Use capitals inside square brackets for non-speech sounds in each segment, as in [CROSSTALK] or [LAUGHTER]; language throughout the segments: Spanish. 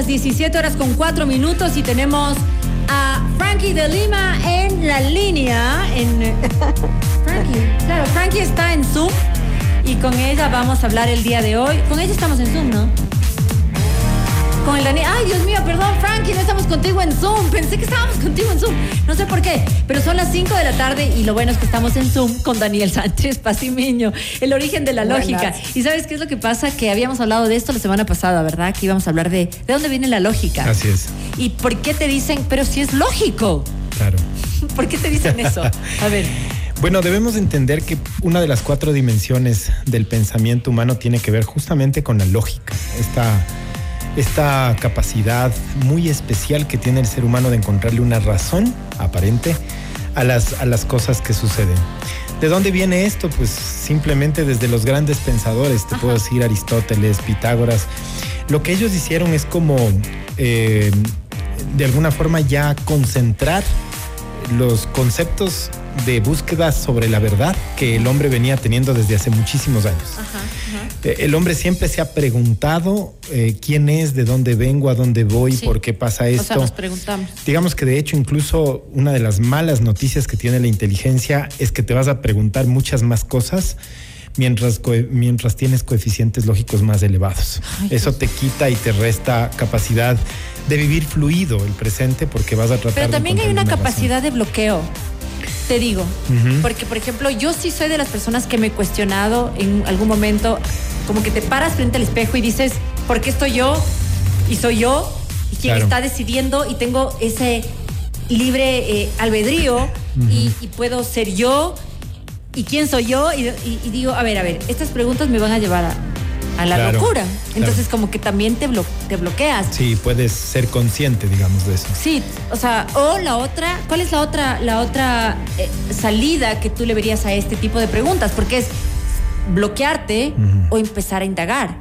las 17 horas con 4 minutos y tenemos a Frankie de Lima en la línea. En... [LAUGHS] Frankie, claro, Frankie está en Zoom y con ella vamos a hablar el día de hoy. Con ella estamos en Zoom, ¿no? Con el Daniel. Ay, Dios mío, perdón, Frankie, no estamos contigo en Zoom. Pensé que estábamos contigo en Zoom. No sé por qué, pero son las 5 de la tarde y lo bueno es que estamos en Zoom con Daniel Sánchez Pasimiño, el origen de la lógica. Y sabes qué es lo que pasa? Que habíamos hablado de esto la semana pasada, ¿verdad? Que íbamos a hablar de de dónde viene la lógica. Así es. ¿Y por qué te dicen, pero si es lógico? Claro. [LAUGHS] ¿Por qué te dicen eso? A ver. Bueno, debemos entender que una de las cuatro dimensiones del pensamiento humano tiene que ver justamente con la lógica. Esta, esta capacidad muy especial que tiene el ser humano de encontrarle una razón aparente a las, a las cosas que suceden. ¿De dónde viene esto? Pues simplemente desde los grandes pensadores, te puedo decir Aristóteles, Pitágoras. Lo que ellos hicieron es como, eh, de alguna forma, ya concentrar los conceptos de búsqueda sobre la verdad que el hombre venía teniendo desde hace muchísimos años. Ajá, ajá. Eh, El hombre siempre se ha preguntado eh, quién es, de dónde vengo, a dónde voy, Sí. por qué pasa O esto. sea, nos preguntamos. Digamos que de hecho incluso una de las malas noticias que tiene la inteligencia es que te vas a preguntar muchas más cosas mientras, mientras tienes coeficientes lógicos más elevados. Ay, Eso te quita y te resta capacidad de vivir fluido el presente porque vas a tratar Pero de también hay una razón. capacidad de bloqueo. Te digo, porque por ejemplo, yo sí soy de las personas que me he cuestionado en algún momento, como que te paras frente al espejo y dices, ¿por qué estoy yo? Y soy yo, y Claro. está decidiendo, y tengo ese libre eh, albedrío, y, y puedo ser yo, y quién soy yo, y, y- y digo, a ver, a ver, estas preguntas me van a llevar a, a la Claro, locura. Entonces, claro. como que también te, blo- te bloqueas. Sí, puedes ser consciente, digamos, de eso. Sí, o sea, o la otra, ¿cuál es la otra, la otra eh, salida que tú le verías a este tipo de preguntas? Porque es bloquearte o empezar a indagar,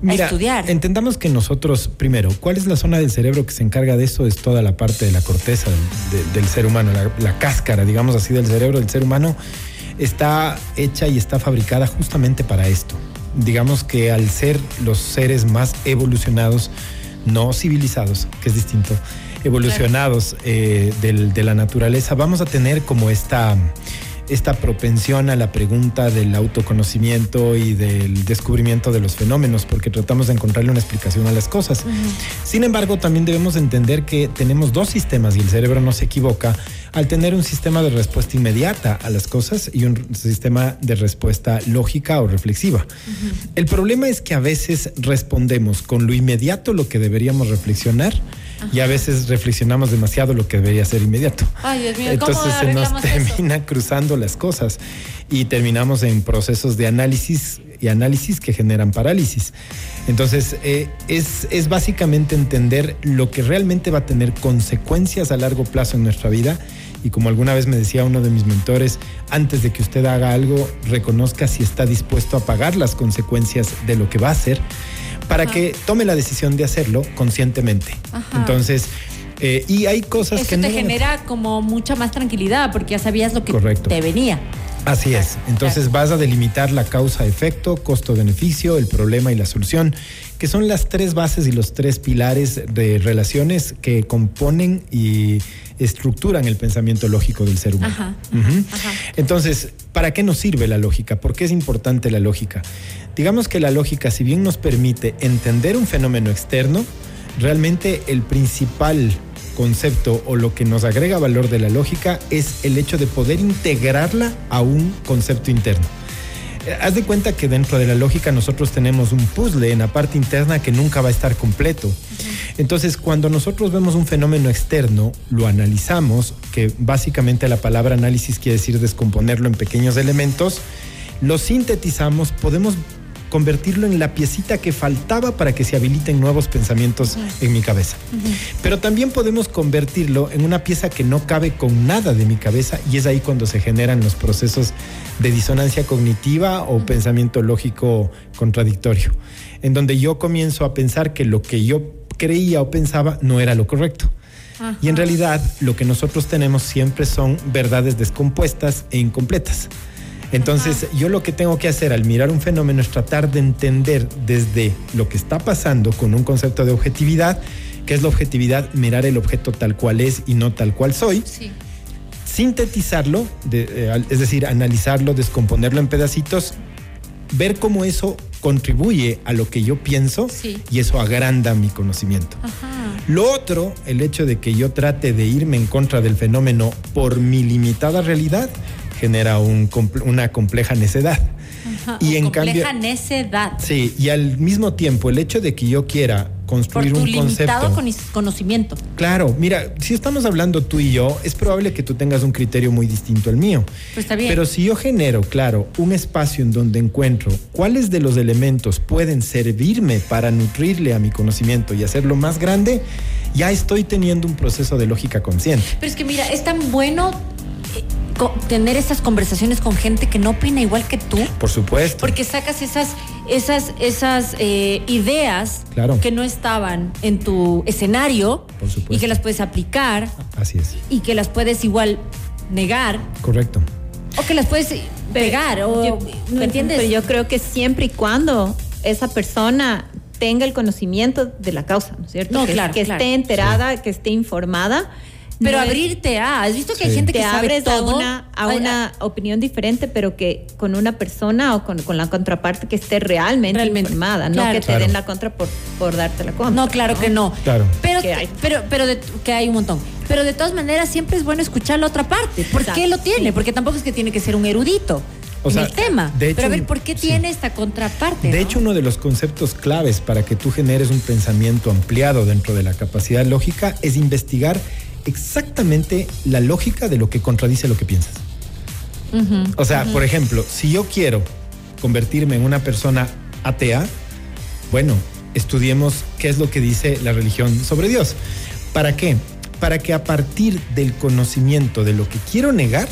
Mira, a estudiar. entendamos que nosotros, primero, ¿cuál es la zona del cerebro que se encarga de eso? Es toda la parte de la corteza del, de- del ser humano, la, la cáscara, digamos así, del cerebro del ser humano, está hecha y está fabricada justamente para esto. Digamos que al ser los seres más evolucionados, no civilizados, que es distinto, evolucionados eh, del- de la naturaleza, vamos a tener como esta esta propensión a la pregunta del autoconocimiento y del descubrimiento de los fenómenos, porque tratamos de encontrarle una explicación a las cosas. Sin embargo, también debemos entender que tenemos dos sistemas y el cerebro no se equivoca al tener un sistema de respuesta inmediata a las cosas y un sistema de respuesta lógica o reflexiva. El problema es que a veces respondemos con lo inmediato lo que deberíamos reflexionar y a veces reflexionamos demasiado lo que debería ser inmediato. Ay, Dios mío, ¿cómo Entonces se nos eso? termina [LAUGHS] cruzando las cosas y terminamos en procesos de análisis y análisis que generan parálisis. Entonces eh, es, es básicamente entender lo que realmente va a tener consecuencias a largo plazo en nuestra vida y como alguna vez me decía uno de mis mentores, antes de que usted haga algo, reconozca si está dispuesto a pagar las consecuencias de lo que va a hacer para Ajá. que tome la decisión de hacerlo conscientemente. Ajá. Entonces, eh, y hay cosas Eso que te no... genera como mucha más tranquilidad porque ya sabías lo que Correcto. te venía. Así es. Entonces vas a delimitar la causa-efecto, costo-beneficio, el problema y la solución, que son las tres bases y los tres pilares de relaciones que componen y estructuran el pensamiento lógico del ser humano. Ajá, Ujú. ajá. Entonces, ¿para qué nos sirve la lógica? ¿Por qué es importante la lógica? Digamos que la lógica, si bien nos permite entender un fenómeno externo, realmente el principal concepto o lo que nos agrega valor de la lógica es el hecho de poder integrarla a un concepto interno. Haz de cuenta que dentro de la lógica nosotros tenemos un puzzle en la parte interna que nunca va a estar completo. Entonces, cuando nosotros vemos un fenómeno externo, lo analizamos, que básicamente la palabra análisis quiere decir descomponerlo en pequeños elementos, lo sintetizamos, podemos convertirlo en la piecita que faltaba para que se habiliten nuevos pensamientos en mi cabeza. Pero también podemos convertirlo en una pieza que no cabe con nada de mi cabeza y es ahí cuando se generan los procesos de disonancia cognitiva o pensamiento lógico contradictorio, en donde yo comienzo a pensar que lo que yo creía o pensaba no era lo correcto. Y en realidad lo que nosotros tenemos siempre son verdades descompuestas e incompletas. Entonces, yo lo que tengo que hacer al mirar un fenómeno es tratar de entender desde lo que está pasando con un concepto de objetividad, que es la objetividad, mirar el objeto tal cual es y no tal cual soy. Sí. Sintetizarlo, de, eh, es decir, analizarlo, descomponerlo en pedacitos, ver cómo eso contribuye a lo que yo pienso Sí. y eso agranda mi conocimiento. Ajá. Lo otro, el hecho de que yo trate de irme en contra del fenómeno por mi limitada realidad, genera un una compleja necedad. Ajá. Y en compleja cambio- necedad. Sí, y al mismo tiempo, el hecho de que yo quiera Por construir tu un limitado concepto. conocimiento. Claro, mira, si estamos hablando tú y yo, es probable que tú tengas un criterio muy distinto al mío. Pues está bien. Pero si yo genero, claro, un espacio en donde encuentro cuáles de los elementos pueden servirme para nutrirle a mi conocimiento y hacerlo más grande, ya estoy teniendo un proceso de lógica consciente. Pero es que mira, es tan bueno tener estas conversaciones con gente que no opina igual que tú. Por supuesto. Porque sacas esas, esas, esas eh, ideas Claro. que no estaban en tu escenario Por supuesto. y que las puedes aplicar Así es. y que las puedes igual negar Correcto. o que las puedes pegar o Yo- ¿no pero- entiendes? Pero yo creo que siempre y cuando esa persona tenga el conocimiento de la causa, ¿no es cierto? No, que, claro, que claro. esté enterada, que esté informada. Pero No abrirte a, ¿has visto que hay gente que te sabe abres todo? a una, a Ay, una opinión diferente, pero que con una persona o con, con la contraparte que esté realmente, Realmente, informada, no claro. que te Claro. den la contra por, por darte la contra. No, claro que no. Claro. Pero, Que hay. pero, pero de- que hay un montón. Pero de todas maneras siempre es bueno escuchar la otra parte. ¿Por Exacto, qué lo tiene? sí. Porque tampoco es que tiene que ser un erudito O en sea, el tema. de hecho, pero a ver, ¿por qué sí. tiene esta contraparte? De no? hecho, uno de los conceptos claves para que tú generes un pensamiento ampliado dentro de la capacidad lógica es investigar exactamente la lógica de lo que contradice lo que piensas. O sea, por ejemplo, si yo quiero convertirme en una persona atea, bueno, estudiemos qué es lo que dice la religión sobre Dios. ¿Para qué? Para que a partir del conocimiento de lo que quiero negar,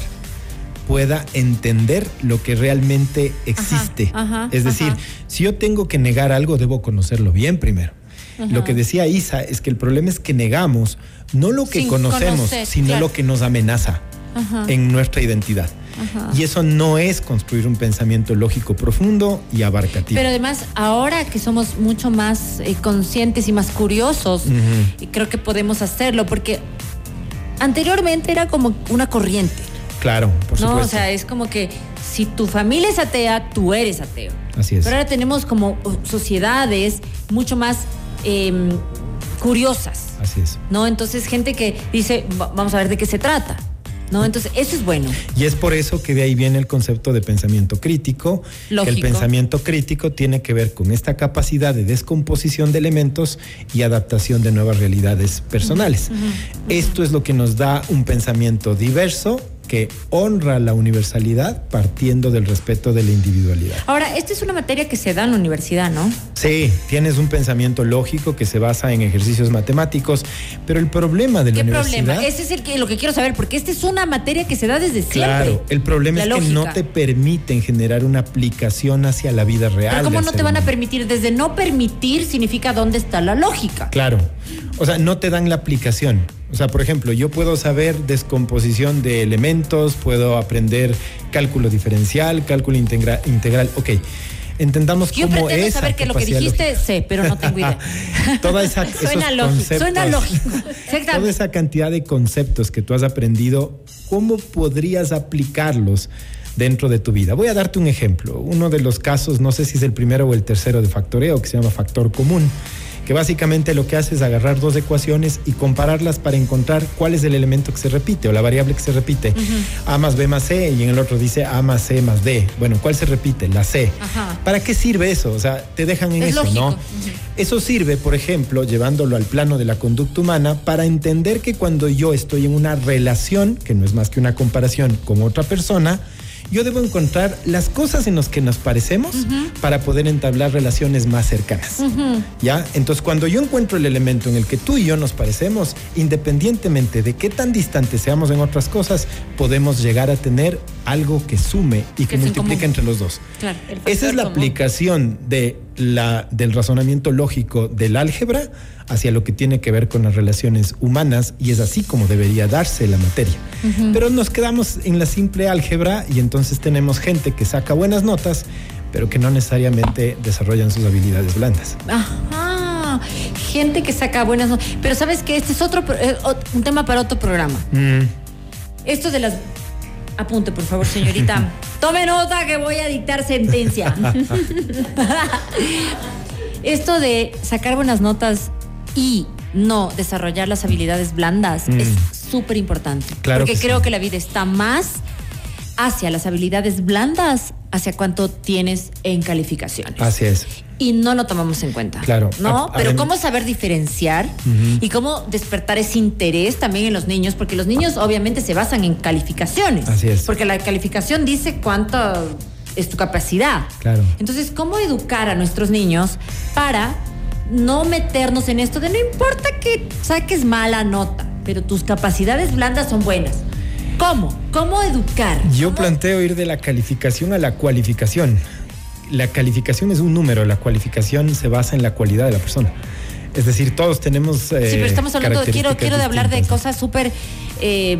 pueda entender lo que realmente existe. ajá, es decir, ajá. si yo tengo que negar algo, debo conocerlo bien primero. Lo que decía Isa es que el problema es que negamos no lo que Sin conocemos, conocer, sino claro. lo que nos amenaza Ajá. en nuestra identidad. Ajá. Y eso no es construir un pensamiento lógico profundo y abarcativo. Pero además, ahora que somos mucho más eh, conscientes y más curiosos, creo que podemos hacerlo, porque anteriormente era como una corriente, claro, por ¿no? supuesto. O sea, es como que si tu familia es atea, tú eres ateo. Así es. Pero ahora tenemos como uh, sociedades mucho más em, curiosas, Así es. ¿no? Entonces, gente que dice, "Va- vamos a ver de qué se trata, ¿no? Entonces, eso es bueno. Y es por eso que de ahí viene el concepto de pensamiento crítico. Que el pensamiento crítico tiene que ver con esta capacidad de descomposición de elementos y adaptación de nuevas realidades personales. Esto es lo que nos da un pensamiento diverso que honra la universalidad partiendo del respeto de la individualidad. Ahora, esta es una materia que se da en la universidad, ¿no? Sí, tienes un pensamiento lógico que se basa en ejercicios matemáticos, pero el problema de la ¿Qué universidad... problema? Ese es el que, lo que quiero saber, porque esta es una materia que se da desde siempre. Claro, el problema La es que no te permiten generar una aplicación hacia la vida real. Pero ¿cómo no te van a permitir? Desde no permitir significa dónde está la lógica. Claro. O sea, no te dan la aplicación. O sea, por ejemplo, yo puedo saber descomposición de elementos, puedo aprender cálculo diferencial, cálculo integra- integral. Ok. Entendamos Yo cómo pretendo es. saber que lo que dijiste sé, pero no tengo idea. [LAUGHS] Toda esa, [LAUGHS] Suena lógico, Suena lógico. [LAUGHS] Toda esa cantidad de conceptos que tú has aprendido, ¿cómo podrías aplicarlos dentro de tu vida? Voy a darte un ejemplo. Uno de los casos, no sé si es el primero o el tercero de factoreo, que se llama factor común, que básicamente lo que hace es agarrar dos ecuaciones y compararlas para encontrar cuál es el elemento que se repite o la variable que se repite. A más B más C y en el otro dice A más C más D. Bueno, ¿cuál se repite? La C. Ajá. ¿Para qué sirve eso? O sea, te dejan en Es eso, lógico. ¿no? Eso sirve, por ejemplo, llevándolo al plano de la conducta humana, para entender que cuando yo estoy en una relación, que no es más que una comparación con otra persona, yo debo encontrar las cosas en las que nos parecemos para poder entablar relaciones más cercanas. ¿Ya? Entonces, cuando yo encuentro el elemento en el que tú y yo nos parecemos, independientemente de qué tan distantes seamos en otras cosas, podemos llegar a tener algo que sume y que, Que multiplique entre los dos. Claro. Esa es la común. aplicación de la, del razonamiento lógico del álgebra hacia lo que tiene que ver con las relaciones humanas y es así como debería darse la materia. Pero nos quedamos en la simple álgebra y entonces tenemos gente que saca buenas notas, pero que no necesariamente desarrollan sus habilidades blandas. Ajá. Gente que saca buenas notas. Pero sabes que este es otro eh, un tema para otro programa. Mm, Esto de las. Apunte, por favor, señorita. [LAUGHS] Tome nota que voy a dictar sentencia. [LAUGHS] Esto de sacar buenas notas y no desarrollar las habilidades blandas Mm. es súper importante. Claro porque que creo sí. que la vida está más hacia las habilidades blandas, hacia cuánto tienes en calificaciones. así es. Y no lo tomamos en cuenta. Claro. ¿No? A- Pero cómo saber diferenciar y cómo despertar ese interés también en los niños, porque los niños obviamente se basan en calificaciones. Así es. Porque la calificación dice cuánto es tu capacidad. Claro. Entonces, ¿cómo educar a nuestros niños para no meternos en esto de no importa que saques mala nota, pero tus capacidades blandas son buenas? ¿Cómo? ¿Cómo educar? Yo ¿Cómo- planteo ir de la calificación a la cualificación. La calificación es un número, la cualificación se basa en la cualidad de la persona. Es decir, todos tenemos. eh, Sí, pero estamos hablando, de, quiero, quiero de hablar de cosas súper eh,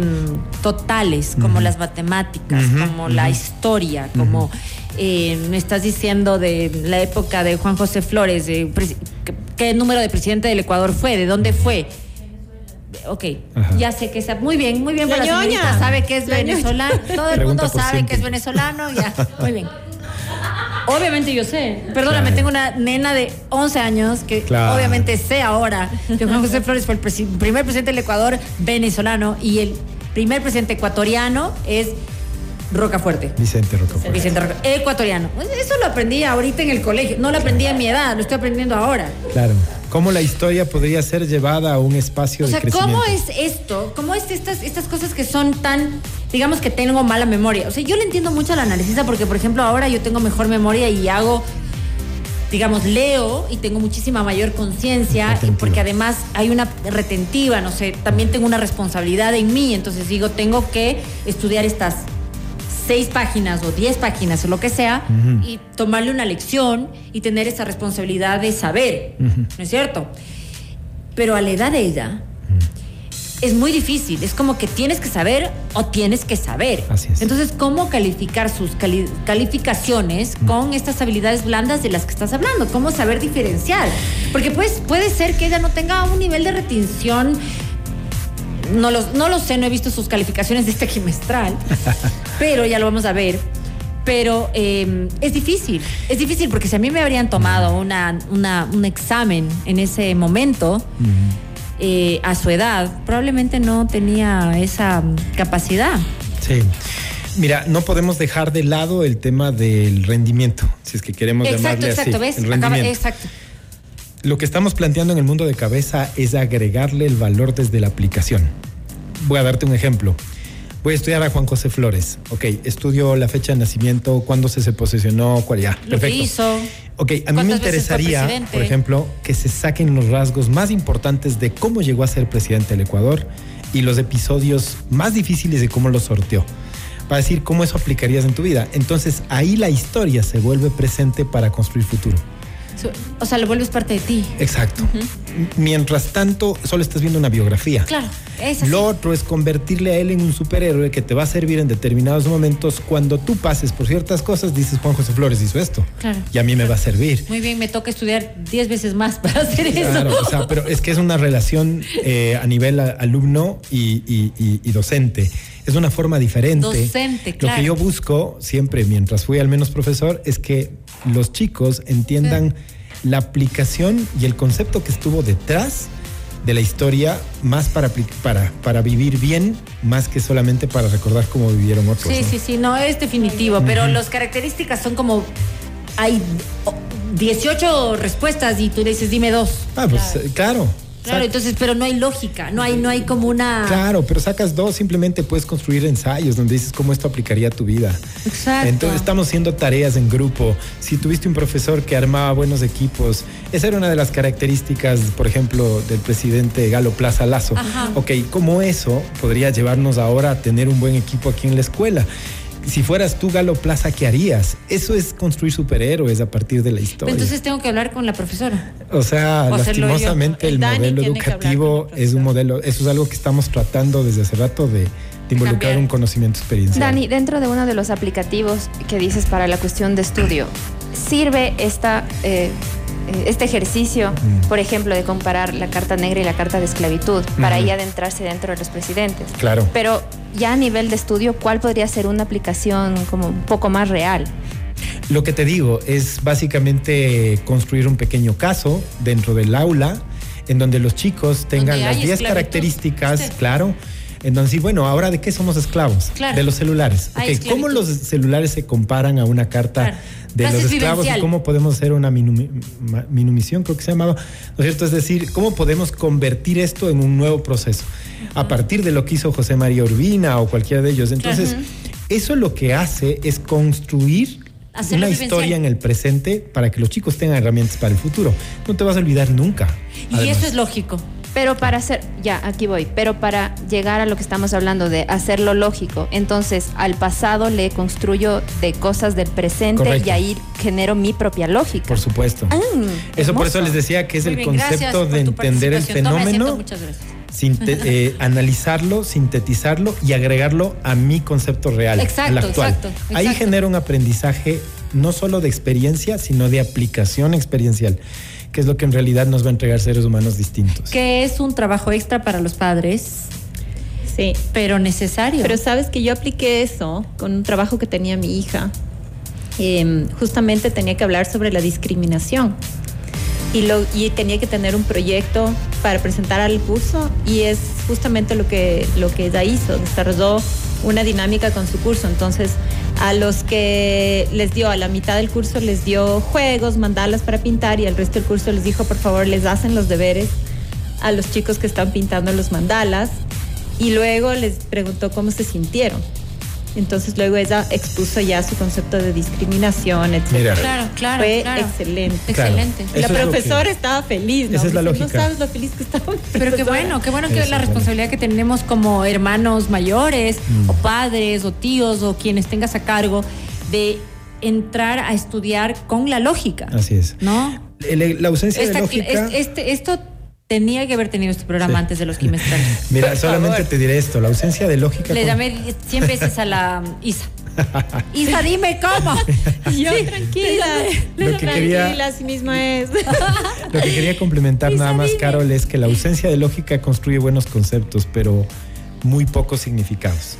totales, como las matemáticas, como la historia, como eh, me estás diciendo de la época de Juan José Flores, de ¿qué, qué número de presidente del Ecuador fue? ¿De dónde fue? Ok, Ajá. ya sé que está muy bien, muy bien, La para ñoña. señorita sabe que es venezolano, todo el Pregunta mundo sabe siempre. que es venezolano, ya, muy bien. [LAUGHS] Obviamente yo sé. Perdóname, Claro. tengo una nena de 11 años que Claro. obviamente sé ahora que Juan José Flores fue el presi- primer presidente del Ecuador venezolano y el primer presidente ecuatoriano es Rocafuerte. Vicente Rocafuerte. Vicente Roca, ecuatoriano. Eso lo aprendí ahorita en el colegio. No lo aprendí a mi edad, lo estoy aprendiendo ahora. Claro. ¿Cómo la historia podría ser llevada a un espacio O sea, de crecimiento? ¿cómo es esto? ¿Cómo es estas, estas cosas que son tan, digamos que tengo mala memoria? O sea, yo le entiendo mucho a la analista porque, por ejemplo, ahora yo tengo mejor memoria y hago, digamos, leo y tengo muchísima mayor conciencia porque además hay una retentiva, no sé, también tengo una responsabilidad en mí, entonces digo, tengo que estudiar estas seis páginas o diez páginas o lo que sea y tomarle una lección y tener esa responsabilidad de saber, ¿no es cierto? Pero a la edad de ella es muy difícil, es como que tienes que saber o tienes que saber. Así es. Entonces, ¿cómo calificar sus cali- calificaciones con estas habilidades blandas de las que estás hablando? ¿Cómo saber diferenciar? Porque pues puede ser que ella no tenga un nivel de retención no lo, no lo sé, no he visto sus calificaciones de este [LAUGHS] trimestral, pero ya lo vamos a ver. Pero eh, es difícil, es difícil porque si a mí me habrían tomado una, una- un examen en ese momento, eh, a su edad, probablemente no tenía esa capacidad. Sí. Mira, no podemos dejar de lado el tema del rendimiento, si es que queremos Exacto, llamarle exacto, así. ¿ves? El Acaba- rendimiento. exacto. Lo que estamos planteando en el mundo de cabeza es agregarle el valor desde la aplicación. Voy a darte un ejemplo. Voy a estudiar a Juan José Flores. Ok, estudio la fecha de nacimiento, cuándo se, se posesionó, cuál ya. Lo que Perfecto. hizo. Ok, a mí me ¿Cuántas veces fue interesaría, por ejemplo, que se saquen los rasgos más importantes de cómo llegó a ser presidente del Ecuador y los episodios más difíciles de cómo lo sorteó. Para decir cómo eso aplicarías en tu vida. Entonces ahí la historia se vuelve presente para construir futuro. O sea, lo vuelves parte de ti. Exacto. Mientras tanto, solo estás viendo una biografía. Claro, es así. Lo otro es convertirle a él en un superhéroe que te va a servir en determinados momentos. Cuando tú pases por ciertas cosas, dices Juan José Flores hizo esto. Claro. Y a mí me va a servir. Muy bien, me toca estudiar 10 veces más para hacer eso. Claro, o sea, pero es que es una relación eh, a nivel alumno y, y- y- y docente. Es una forma diferente. Docente, Lo claro. que yo busco siempre, mientras fui al menos profesor, es que los chicos entiendan la aplicación y el concepto que estuvo detrás de la historia más para, para, para vivir bien, más que solamente para recordar cómo vivieron otros. Sí, ¿no? sí, sí, no es definitivo, pero las características son como hay oh, 18 respuestas y tú dices dime dos. Ah, pues eh, claro. Claro, entonces, pero no hay lógica, no hay, no hay como una. Claro, pero sacas dos, simplemente puedes construir ensayos donde dices cómo esto aplicaría a tu vida. Exacto. Entonces estamos haciendo tareas en grupo. Si tuviste un profesor que armaba buenos equipos, esa era una de las características, por ejemplo, del presidente Galo Plaza Lazo. Ajá. Ok, ¿cómo eso podría llevarnos ahora a tener un buen equipo aquí en la escuela? Si fueras tú, Galo Plaza, ¿qué harías? Eso es construir superhéroes a partir de la historia. Entonces tengo que hablar con la profesora. O sea, O lastimosamente El modelo educativo es un modelo, eso es algo que estamos tratando desde hace rato de, de involucrar Cambiar. un conocimiento experiencial. Dani, dentro de uno de los aplicativos que dices para la cuestión de estudio, ¿sirve esta, eh, este ejercicio, Mm. por ejemplo, de comparar la carta negra y la carta de esclavitud para ahí adentrarse dentro de los presidentes? Claro. Pero ya a nivel de estudio, ¿cuál podría ser una aplicación como un poco más real? Lo que te digo es básicamente construir un pequeño caso dentro del aula en donde los chicos tengan las 10 esclavitud, características, ¿viste? claro. En donde sí, bueno, ahora de qué somos esclavos? Claro. De los celulares. ¿Cómo los celulares se comparan a una carta Claro. de Clases los esclavos vivencial. y cómo podemos hacer una minumi- minumisión, creo que se llamaba? ¿No es cierto? Es decir, ¿cómo podemos convertir esto en un nuevo proceso? A partir de lo que hizo José María Urbina o cualquiera de ellos. Entonces, eso lo que hace es construir una historia en el presente para que los chicos tengan herramientas para el futuro. No te vas a olvidar nunca. Y además. eso es lógico. Pero para hacer, ya, aquí voy, pero para llegar a lo que estamos hablando de hacerlo lógico, entonces al pasado le construyo de cosas del presente Correcto. y ahí genero mi propia lógica. Por supuesto. Ah, Eso por eso les decía que es Muy el bien, concepto de entender el fenómeno, muchas gracias. sinte- [LAUGHS] eh, analizarlo, sintetizarlo y agregarlo a mi concepto real, Exacto, al actual. exacto, Ahí genera un aprendizaje no solo de experiencia, sino de aplicación experiencial, que es lo que en realidad nos va a entregar seres humanos distintos. Que es un trabajo extra para los padres, Sí. pero necesario. Pero sabes que yo apliqué eso con un trabajo que tenía mi hija. Eh, justamente tenía que hablar sobre la discriminación. Y, lo, y tenía que tener un proyecto para presentar al curso y es justamente lo que, lo que ella hizo, desarrolló una dinámica con su curso. Entonces, a los que les dio, a la mitad del curso les dio juegos, mandalas para pintar y al resto del curso les dijo, por favor, les hacen los deberes a los chicos que están pintando los mandalas y luego les preguntó cómo se sintieron. Entonces luego ella expuso ya su concepto de discriminación, etc. Mira. Claro, claro. Fue claro. excelente. Claro. Excelente. Eso la es lo profesora que- estaba feliz, ¿no? Esa es la lógica. No sabes lo feliz que estaba. Pero qué profesora". bueno, qué bueno que Eso, la responsabilidad que tenemos como hermanos mayores Mm. o padres o tíos o quienes tengas a cargo de entrar a estudiar con la lógica. Así es. ¿No? El- la ausencia Esta- de lógica. es- este, esto tenía que haber tenido este programa Sí. antes de los trimestrales. [LAUGHS] Mira, Por solamente favor. te diré esto, la ausencia de lógica. Le con- llamé 100 veces a la Isa. Isa, dime cómo. [LAUGHS] Yo Sí, tranquila, Lo que quería- tranquila, así mismo es. [LAUGHS] Lo que quería complementar Isa, nada más, dime. Carol, es que la ausencia de lógica construye buenos conceptos, pero muy pocos significados.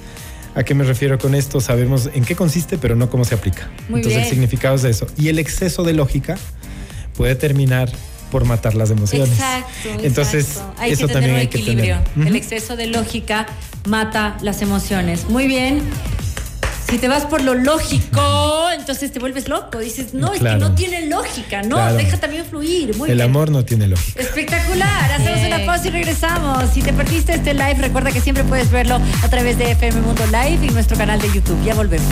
¿A qué me refiero con esto? Sabemos en qué consiste, pero no cómo se aplica. Muy Entonces bien. el significado es eso. Y el exceso de lógica puede terminar por matar las emociones. Exacto. Entonces, exacto. hay eso que tener también un hay que equilibrio. tener. El exceso de lógica mata las emociones. Muy bien. Si te vas por lo lógico, entonces te vuelves loco. Dices, no, es que no tiene lógica. No, Claro. deja también fluir. Muy el bien. amor no tiene lógica. Espectacular. Hacemos una pausa y regresamos. Si te perdiste este live, recuerda que siempre puedes verlo a través de FM Mundo Live y nuestro canal de YouTube. Ya volvemos.